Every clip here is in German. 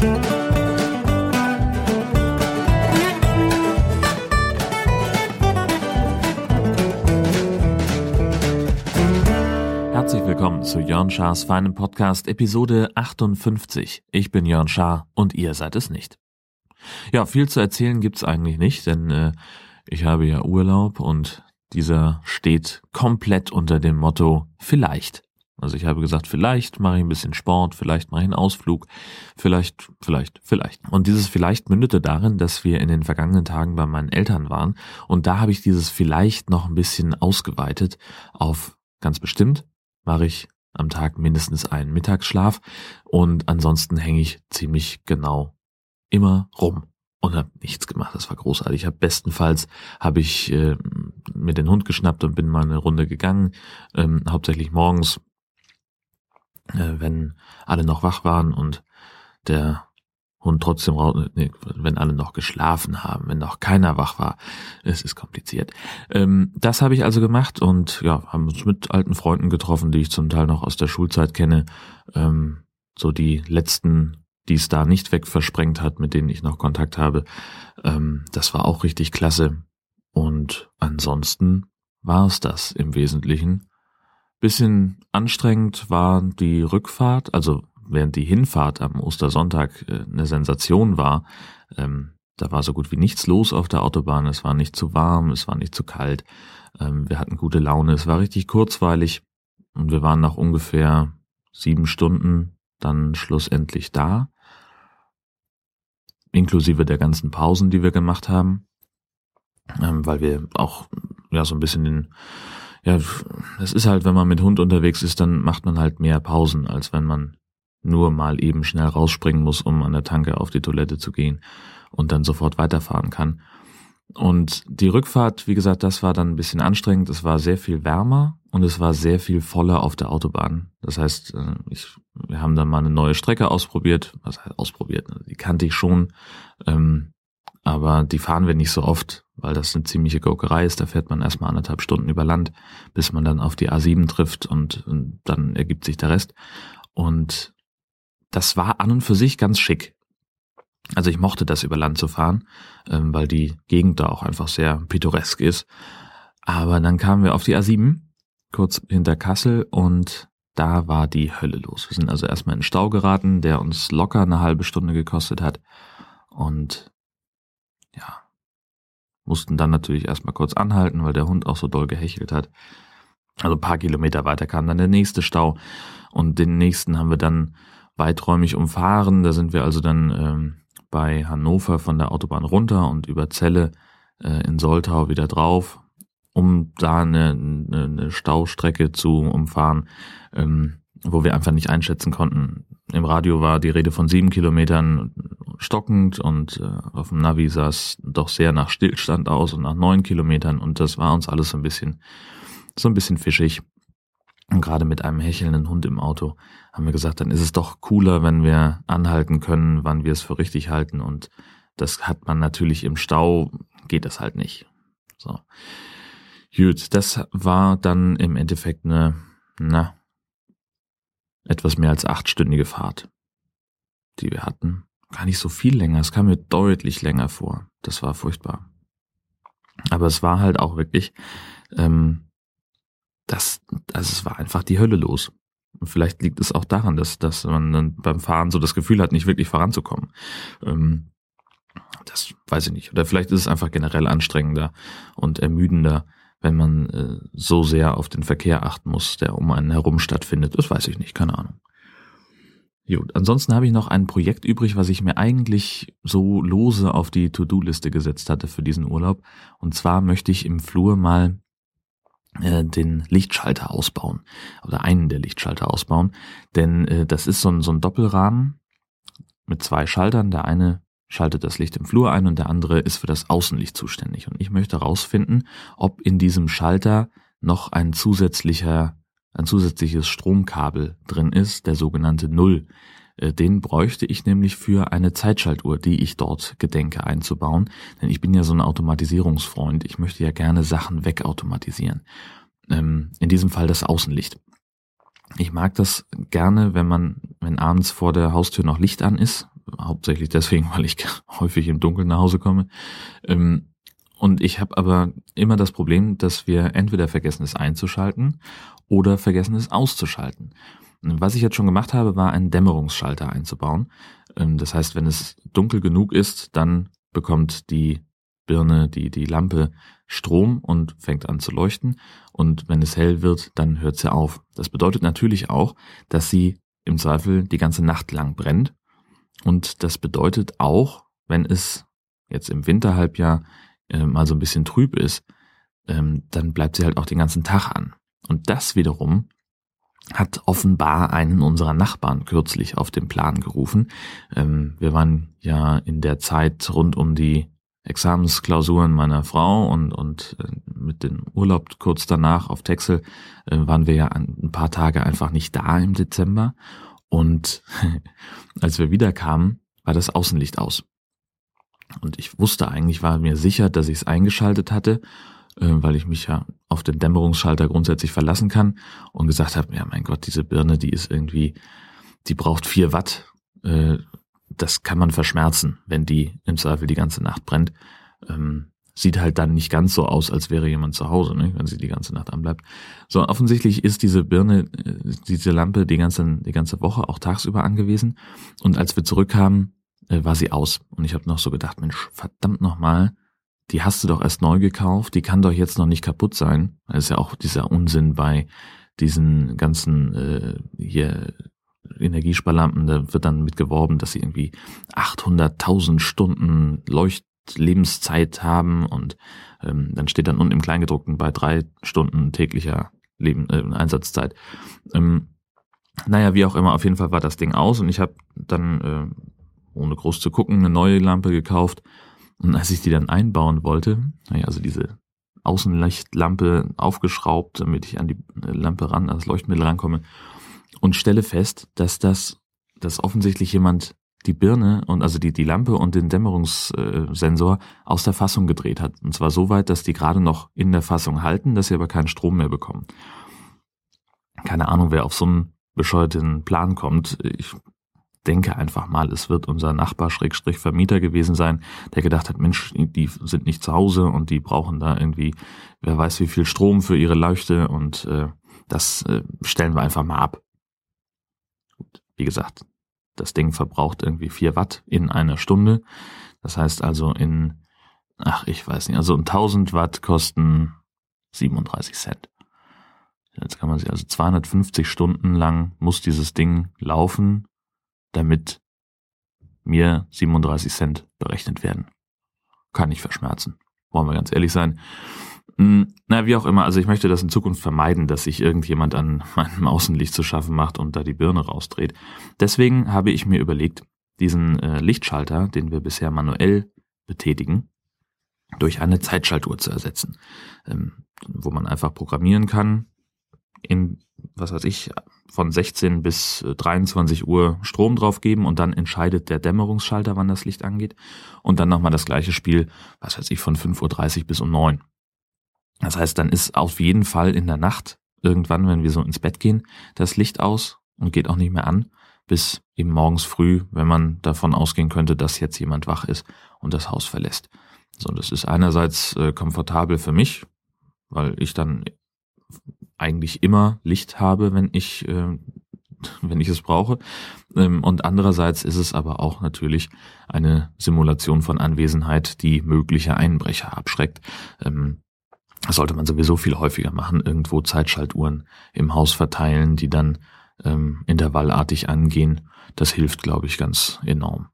Herzlich willkommen zu Jörn Schars feinem Podcast Episode 58. Ich bin Jörn Schaar und ihr seid es nicht. Ja, viel zu erzählen gibt's eigentlich nicht, denn äh, ich habe ja Urlaub und dieser steht komplett unter dem Motto vielleicht. Also ich habe gesagt, vielleicht mache ich ein bisschen Sport, vielleicht mache ich einen Ausflug, vielleicht, vielleicht, vielleicht. Und dieses vielleicht mündete darin, dass wir in den vergangenen Tagen bei meinen Eltern waren und da habe ich dieses vielleicht noch ein bisschen ausgeweitet auf ganz bestimmt mache ich am Tag mindestens einen Mittagsschlaf und ansonsten hänge ich ziemlich genau immer rum und habe nichts gemacht. Das war großartig. Ich habe bestenfalls habe ich äh, mir den Hund geschnappt und bin mal eine Runde gegangen, ähm, hauptsächlich morgens, wenn alle noch wach waren und der Hund trotzdem nee, wenn alle noch geschlafen haben, wenn noch keiner wach war. Es ist kompliziert. Ähm, das habe ich also gemacht und ja, haben uns mit alten Freunden getroffen, die ich zum Teil noch aus der Schulzeit kenne. Ähm, so die letzten die es da nicht weg versprengt hat, mit denen ich noch Kontakt habe. Ähm, das war auch richtig klasse. Und ansonsten war es das im Wesentlichen. Bisschen anstrengend war die Rückfahrt, also während die Hinfahrt am Ostersonntag äh, eine Sensation war. Ähm, da war so gut wie nichts los auf der Autobahn. Es war nicht zu warm, es war nicht zu kalt. Ähm, wir hatten gute Laune. Es war richtig kurzweilig und wir waren nach ungefähr sieben Stunden dann schlussendlich da, inklusive der ganzen Pausen, die wir gemacht haben, ähm, weil wir auch ja so ein bisschen den, ja, es ist halt, wenn man mit Hund unterwegs ist, dann macht man halt mehr Pausen, als wenn man nur mal eben schnell rausspringen muss, um an der Tanke auf die Toilette zu gehen und dann sofort weiterfahren kann. Und die Rückfahrt, wie gesagt, das war dann ein bisschen anstrengend. Es war sehr viel wärmer und es war sehr viel voller auf der Autobahn. Das heißt, äh, ich, wir haben dann mal eine neue Strecke ausprobiert. Was heißt ausprobiert? Die kannte ich schon. Ähm, aber die fahren wir nicht so oft, weil das eine ziemliche Gurkerei ist. Da fährt man erstmal anderthalb Stunden über Land, bis man dann auf die A7 trifft und, und dann ergibt sich der Rest. Und das war an und für sich ganz schick. Also ich mochte das über Land zu fahren, ähm, weil die Gegend da auch einfach sehr pittoresk ist. Aber dann kamen wir auf die A7, kurz hinter Kassel, und da war die Hölle los. Wir sind also erstmal in den Stau geraten, der uns locker eine halbe Stunde gekostet hat. Und ja, mussten dann natürlich erstmal kurz anhalten, weil der Hund auch so doll gehechelt hat. Also ein paar Kilometer weiter kam dann der nächste Stau und den nächsten haben wir dann weiträumig umfahren. Da sind wir also dann ähm, bei Hannover von der Autobahn runter und über Celle äh, in Soltau wieder drauf, um da eine, eine, Staustrecke zu umfahren, ähm, wo wir einfach nicht einschätzen konnten. Im Radio war die Rede von sieben Kilometern stockend und äh, auf dem Navi sah es doch sehr nach Stillstand aus und nach neun Kilometern und das war uns alles so ein bisschen so ein bisschen fischig. Und gerade mit einem hechelnden Hund im Auto haben wir gesagt, dann ist es doch cooler, wenn wir anhalten können, wann wir es für richtig halten. Und das hat man natürlich im Stau, geht das halt nicht. So. Gut, das war dann im Endeffekt eine, na, etwas mehr als achtstündige Fahrt, die wir hatten. Gar nicht so viel länger, es kam mir deutlich länger vor. Das war furchtbar. Aber es war halt auch wirklich, ähm, das, also es war einfach die Hölle los. Und vielleicht liegt es auch daran, dass, dass man dann beim Fahren so das Gefühl hat, nicht wirklich voranzukommen. Ähm, das weiß ich nicht. Oder vielleicht ist es einfach generell anstrengender und ermüdender, wenn man äh, so sehr auf den Verkehr achten muss, der um einen herum stattfindet. Das weiß ich nicht, keine Ahnung. Gut, ansonsten habe ich noch ein Projekt übrig, was ich mir eigentlich so lose auf die To-Do-Liste gesetzt hatte für diesen Urlaub. Und zwar möchte ich im Flur mal äh, den Lichtschalter ausbauen oder einen der Lichtschalter ausbauen, denn äh, das ist so ein, so ein Doppelrahmen mit zwei Schaltern. Der eine schaltet das Licht im Flur ein und der andere ist für das Außenlicht zuständig. Und ich möchte herausfinden, ob in diesem Schalter noch ein zusätzlicher, ein zusätzliches Stromkabel drin ist, der sogenannte Null. Äh, den bräuchte ich nämlich für eine Zeitschaltuhr, die ich dort gedenke einzubauen. Denn ich bin ja so ein Automatisierungsfreund. Ich möchte ja gerne Sachen wegautomatisieren. Ähm, in diesem Fall das Außenlicht. Ich mag das gerne, wenn man, wenn abends vor der Haustür noch Licht an ist, hauptsächlich deswegen, weil ich häufig im Dunkeln nach Hause komme. Ähm, und ich habe aber immer das Problem, dass wir entweder vergessen es einzuschalten oder vergessen es auszuschalten. Was ich jetzt schon gemacht habe, war einen Dämmerungsschalter einzubauen. Ähm, das heißt, wenn es dunkel genug ist, dann bekommt die Birne, die, die Lampe Strom und fängt an zu leuchten. Und wenn es hell wird, dann hört sie auf. Das bedeutet natürlich auch, dass sie im Zweifel die ganze Nacht lang brennt. Und das bedeutet auch, wenn es jetzt im Winterhalbjahr äh, mal so ein bisschen trüb ist, ähm, dann bleibt sie halt auch den ganzen Tag an. Und das wiederum hat offenbar einen unserer Nachbarn kürzlich auf den Plan gerufen. Ähm, wir waren ja in der Zeit rund um die Examensklausuren meiner Frau und, und äh, mit dem Urlaub kurz danach auf Texel äh, waren wir ja ein paar Tage einfach nicht da im Dezember. Und als wir wiederkamen, war das Außenlicht aus. Und ich wusste eigentlich, war mir sicher, dass ich es eingeschaltet hatte, äh, weil ich mich ja auf den Dämmerungsschalter grundsätzlich verlassen kann und gesagt habe, ja mein Gott, diese Birne, die ist irgendwie, die braucht vier Watt. Äh, das kann man verschmerzen, wenn die im Zweifel die ganze Nacht brennt. Ähm, sieht halt dann nicht ganz so aus, als wäre jemand zu Hause, ne, wenn sie die ganze Nacht anbleibt. So, offensichtlich ist diese Birne, äh, diese Lampe die ganze, die ganze Woche auch tagsüber angewiesen. Und als wir zurückkamen, äh, war sie aus. Und ich habe noch so gedacht, Mensch, verdammt nochmal, die hast du doch erst neu gekauft, die kann doch jetzt noch nicht kaputt sein. Das ist ja auch dieser Unsinn bei diesen ganzen äh, hier Energiesparlampen, da wird dann mitgeworben, dass sie irgendwie 800.000 Stunden Leuchtlebenszeit haben und ähm, dann steht dann unten im Kleingedruckten bei drei Stunden täglicher Leben, äh, Einsatzzeit. Ähm, naja, wie auch immer, auf jeden Fall war das Ding aus und ich habe dann, äh, ohne groß zu gucken, eine neue Lampe gekauft und als ich die dann einbauen wollte, naja, also diese Außenlichtlampe aufgeschraubt, damit ich an die Lampe ran, an das Leuchtmittel rankomme, und stelle fest, dass das, dass offensichtlich jemand die Birne und also die, die Lampe und den Dämmerungssensor aus der Fassung gedreht hat. Und zwar so weit, dass die gerade noch in der Fassung halten, dass sie aber keinen Strom mehr bekommen. Keine Ahnung, wer auf so einen bescheuerten Plan kommt. Ich denke einfach mal, es wird unser Nachbar Schrägstrich Vermieter gewesen sein, der gedacht hat, Mensch, die sind nicht zu Hause und die brauchen da irgendwie, wer weiß wie viel Strom für ihre Leuchte und äh, das äh, stellen wir einfach mal ab. Wie gesagt, das Ding verbraucht irgendwie vier Watt in einer Stunde. Das heißt also in, ach, ich weiß nicht, also 1000 Watt kosten 37 Cent. Jetzt kann man sich also 250 Stunden lang muss dieses Ding laufen, damit mir 37 Cent berechnet werden. Kann ich verschmerzen. Wollen wir ganz ehrlich sein. Hm, na, wie auch immer, also ich möchte das in Zukunft vermeiden, dass sich irgendjemand an meinem Außenlicht zu schaffen macht und da die Birne rausdreht. Deswegen habe ich mir überlegt, diesen äh, Lichtschalter, den wir bisher manuell betätigen, durch eine Zeitschaltuhr zu ersetzen, ähm, wo man einfach programmieren kann, in, was weiß ich, von 16 bis 23 Uhr Strom draufgeben und dann entscheidet der Dämmerungsschalter, wann das Licht angeht und dann nochmal das gleiche Spiel, was weiß ich, von 5.30 Uhr bis um 9. Das heißt, dann ist auf jeden Fall in der Nacht, irgendwann, wenn wir so ins Bett gehen, das Licht aus und geht auch nicht mehr an, bis eben morgens früh, wenn man davon ausgehen könnte, dass jetzt jemand wach ist und das Haus verlässt. So, das ist einerseits äh, komfortabel für mich, weil ich dann eigentlich immer Licht habe, wenn ich äh, wenn ich es brauche. Ähm, und andererseits ist es aber auch natürlich eine Simulation von Anwesenheit, die mögliche Einbrecher abschreckt. Ähm, das sollte man sowieso viel häufiger machen, irgendwo Zeitschaltuhren im Haus verteilen, die dann ähm, intervallartig angehen. Das hilft, glaube ich, ganz enorm.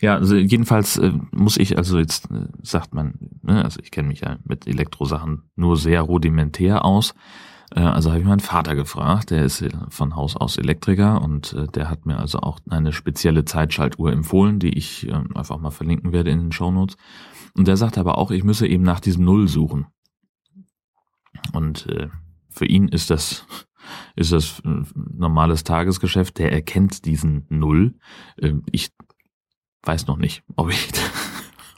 Ja, also jedenfalls äh, muss ich, also jetzt äh, sagt man, ne, also ich kenne mich ja mit Elektrosachen nur sehr rudimentär aus. Äh, also habe ich meinen Vater gefragt, der ist äh, von Haus aus Elektriker und äh, der hat mir also auch eine spezielle Zeitschaltuhr empfohlen, die ich äh, einfach mal verlinken werde in den Shownotes. Und der sagt aber auch, ich müsse eben nach diesem Null suchen. Und für ihn ist das ist das normales Tagesgeschäft. Der erkennt diesen Null. Äh, ich weiß noch nicht, ob ich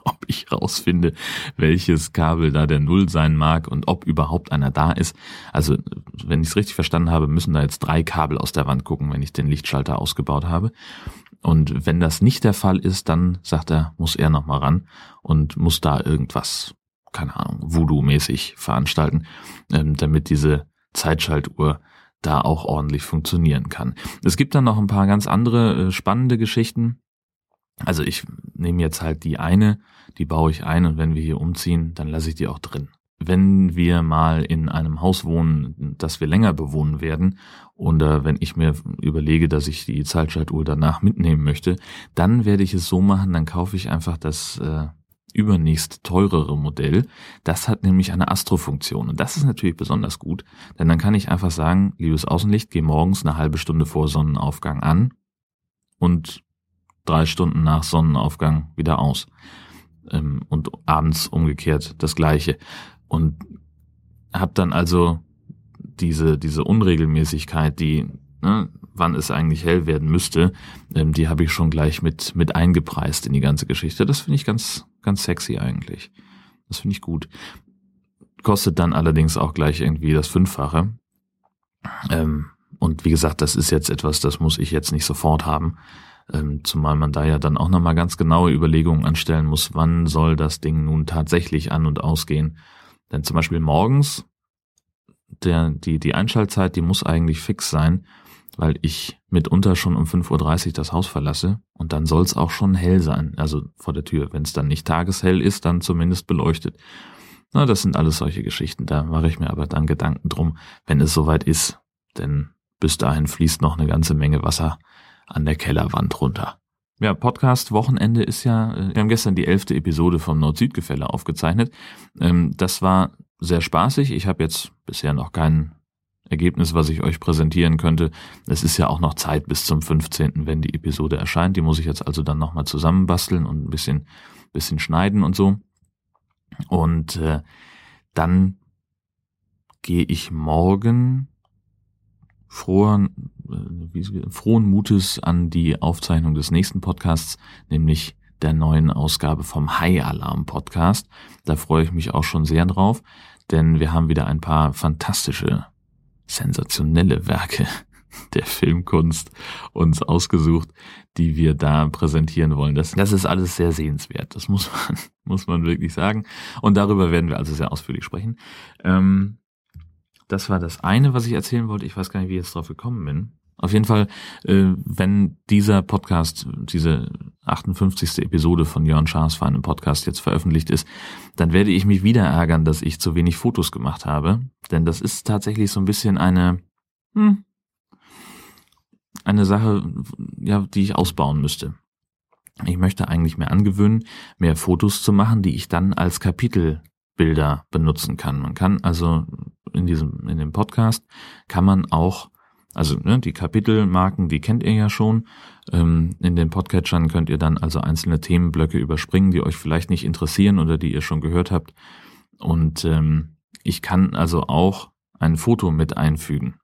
ob ich rausfinde, welches Kabel da der Null sein mag und ob überhaupt einer da ist. Also, wenn ich es richtig verstanden habe, müssen da jetzt drei Kabel aus der Wand gucken, wenn ich den Lichtschalter ausgebaut habe. Und wenn das nicht der Fall ist, dann sagt er, muss er nochmal ran und muss da irgendwas, keine Ahnung, Voodoo-mäßig veranstalten, ähm, damit diese Zeitschaltuhr da auch ordentlich funktionieren kann. Es gibt dann noch ein paar ganz andere äh, spannende Geschichten. Also ich nehme jetzt halt die eine, die baue ich ein und wenn wir hier umziehen, dann lasse ich die auch drin. Wenn wir mal in einem Haus wohnen, das wir länger bewohnen werden, oder wenn ich mir überlege, dass ich die Zeitschaltuhr danach mitnehmen möchte, dann werde ich es so machen, dann kaufe ich einfach das äh, übernächst teurere Modell. Das hat nämlich eine Astrofunktion und das ist natürlich besonders gut, denn dann kann ich einfach sagen, liebes Außenlicht, geh morgens eine halbe Stunde vor Sonnenaufgang an und drei Stunden nach Sonnenaufgang wieder aus. Ähm, und abends umgekehrt das gleiche. Und habe dann also diese, diese Unregelmäßigkeit, die, ne, wann es eigentlich hell werden müsste, ähm, die habe ich schon gleich mit, mit eingepreist in die ganze Geschichte. Das finde ich ganz, ganz sexy eigentlich. Das finde ich gut. Kostet dann allerdings auch gleich irgendwie das Fünffache. Ähm, und wie gesagt, das ist jetzt etwas, das muss ich jetzt nicht sofort haben. Ähm, zumal man da ja dann auch nochmal ganz genaue Überlegungen anstellen muss, wann soll das Ding nun tatsächlich an und ausgehen. Denn zum Beispiel morgens, der, die, die Einschaltzeit, die muss eigentlich fix sein, weil ich mitunter schon um 5.30 Uhr das Haus verlasse und dann soll es auch schon hell sein, also vor der Tür. Wenn es dann nicht tageshell ist, dann zumindest beleuchtet. Na, das sind alles solche Geschichten, da mache ich mir aber dann Gedanken drum, wenn es soweit ist, denn bis dahin fließt noch eine ganze Menge Wasser an der Kellerwand runter. Ja, Podcast Wochenende ist ja, äh, wir haben gestern die elfte Episode vom Nord-Süd-Gefälle aufgezeichnet. Ähm, das war sehr spaßig. Ich habe jetzt bisher noch kein Ergebnis, was ich euch präsentieren könnte. Es ist ja auch noch Zeit bis zum 15., wenn die Episode erscheint. Die muss ich jetzt also dann nochmal zusammenbasteln und ein bisschen, bisschen schneiden und so. Und äh, dann gehe ich morgen frohen, äh, frohen Mutes an die Aufzeichnung des nächsten Podcasts, nämlich der neuen Ausgabe vom High Alarm Podcast. Da freue ich mich auch schon sehr drauf, denn wir haben wieder ein paar fantastische, sensationelle Werke der Filmkunst uns ausgesucht, die wir da präsentieren wollen. Das, das ist alles sehr sehenswert. Das muss man, muss man wirklich sagen. Und darüber werden wir also sehr ausführlich sprechen. Ähm, das war das eine, was ich erzählen wollte. Ich weiß gar nicht, wie ich jetzt drauf gekommen bin. Auf jeden Fall, äh, wenn dieser Podcast, diese 58. Episode von Jörn Schaas für einen Podcast jetzt veröffentlicht ist, dann werde ich mich wieder ärgern, dass ich zu wenig Fotos gemacht habe. Denn das ist tatsächlich so ein bisschen eine, hm, eine Sache, ja, die ich ausbauen müsste. Ich möchte eigentlich mehr angewöhnen, mehr Fotos zu machen, die ich dann als Kapitelbilder benutzen kann. Man kann also in diesem, in dem Podcast kann man auch, also ne, die Kapitelmarken, die kennt ihr ja schon. Ähm, in den Podcatchern könnt ihr dann also einzelne Themenblöcke überspringen, die euch vielleicht nicht interessieren oder die ihr schon gehört habt. Und ähm, ich kann also auch ein Foto mit einfügen.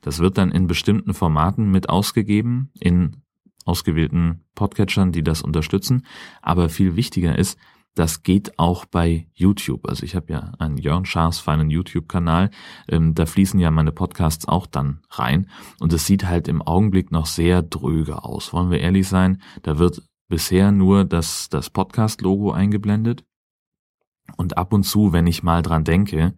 Das wird dann in bestimmten Formaten mit ausgegeben, in ausgewählten Podcatchern, die das unterstützen. Aber viel wichtiger ist, das geht auch bei YouTube. Also ich habe ja einen Jörn Schaas feinen YouTube-Kanal. Ähm, da fließen ja meine Podcasts auch dann rein. Und es sieht halt im Augenblick noch sehr dröge aus. Wollen wir ehrlich sein? Da wird bisher nur das, das Podcast-Logo eingeblendet. Und ab und zu, wenn ich mal dran denke,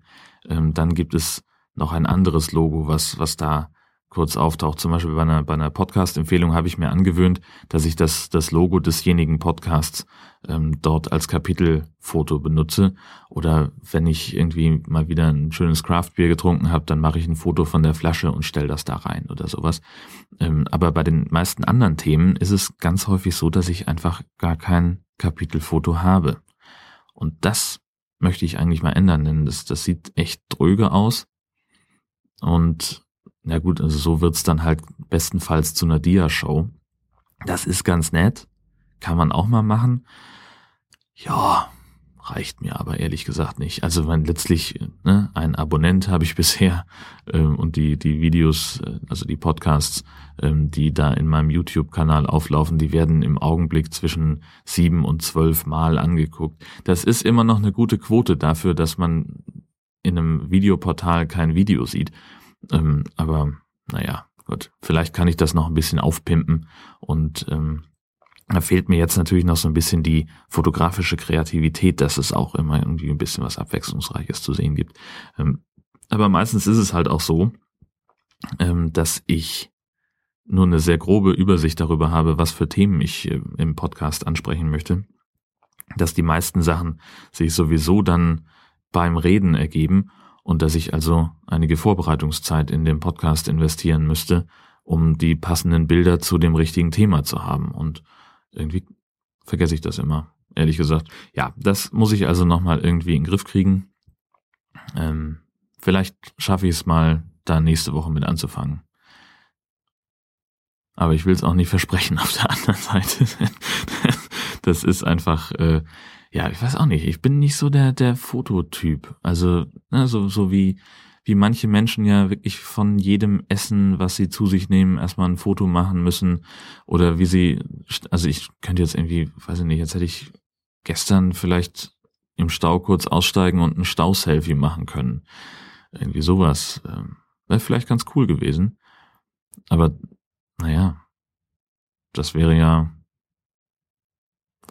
ähm, dann gibt es noch ein anderes Logo, was, was da kurz auftaucht. Zum Beispiel bei einer, bei einer Podcast-Empfehlung habe ich mir angewöhnt, dass ich das, das Logo desjenigen Podcasts ähm, dort als Kapitelfoto benutze. Oder wenn ich irgendwie mal wieder ein schönes Craftbier getrunken habe, dann mache ich ein Foto von der Flasche und stelle das da rein oder sowas. Ähm, aber bei den meisten anderen Themen ist es ganz häufig so, dass ich einfach gar kein Kapitelfoto habe. Und das möchte ich eigentlich mal ändern, denn das, das sieht echt dröge aus. Und ja gut, also so wird's dann halt bestenfalls zu einer Dia-Show. Das ist ganz nett. Kann man auch mal machen. Ja, reicht mir aber ehrlich gesagt nicht. Also wenn letztlich ne, ein Abonnent habe ich bisher ähm, und die die Videos, äh, also die Podcasts, ähm, die da in meinem YouTube-Kanal auflaufen, die werden im Augenblick zwischen sieben und zwölf Mal angeguckt. Das ist immer noch eine gute Quote dafür, dass man in einem Videoportal kein Video sieht. Ähm, aber naja, gut, vielleicht kann ich das noch ein bisschen aufpimpen und ähm, da fehlt mir jetzt natürlich noch so ein bisschen die fotografische Kreativität, dass es auch immer irgendwie ein bisschen was Abwechslungsreiches zu sehen gibt. Ähm, aber meistens ist es halt auch so, ähm, dass ich nur eine sehr grobe Übersicht darüber habe, was für Themen ich äh, im Podcast ansprechen möchte, dass die meisten Sachen sich sowieso dann beim Reden ergeben und dass ich also einige Vorbereitungszeit in den Podcast investieren müsste, um die passenden Bilder zu dem richtigen Thema zu haben. Und irgendwie vergesse ich das immer, ehrlich gesagt. Ja, das muss ich also nochmal irgendwie in den Griff kriegen. Ähm, vielleicht schaffe ich es mal, da nächste Woche mit anzufangen. Aber ich will es auch nicht versprechen auf der anderen Seite. das ist einfach, äh, ja, ich weiß auch nicht. Ich bin nicht so der der Fototyp. Also ne, so so wie wie manche Menschen ja wirklich von jedem Essen, was sie zu sich nehmen, erstmal ein Foto machen müssen oder wie sie, also ich könnte jetzt irgendwie, weiß ich nicht, jetzt hätte ich gestern vielleicht im Stau kurz aussteigen und ein Stauselfie machen können. Irgendwie sowas. Ähm, Wäre vielleicht ganz cool gewesen. Aber naja, das wäre ja,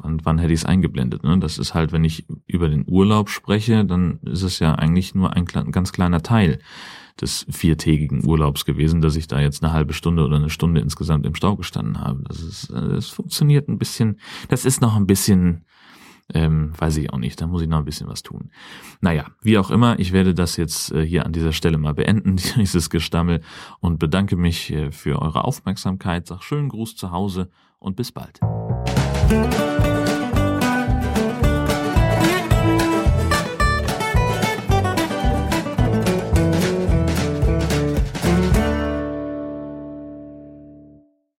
wann, wann hätte ich es eingeblendet? Ne? Das ist halt, wenn ich über den Urlaub spreche, dann ist es ja eigentlich nur ein, ein ganz kleiner Teil des viertägigen Urlaubs gewesen, dass ich da jetzt eine halbe Stunde oder eine Stunde insgesamt im Stau gestanden habe. Das ist, das funktioniert ein bisschen, das ist noch ein bisschen ähm, weiß ich auch nicht, da muss ich noch ein bisschen was tun. Naja, wie auch immer, ich werde das jetzt äh, hier an dieser Stelle mal beenden, dieses Gestammel, und bedanke mich äh, für eure Aufmerksamkeit. Sag schönen Gruß zu Hause und bis bald. Música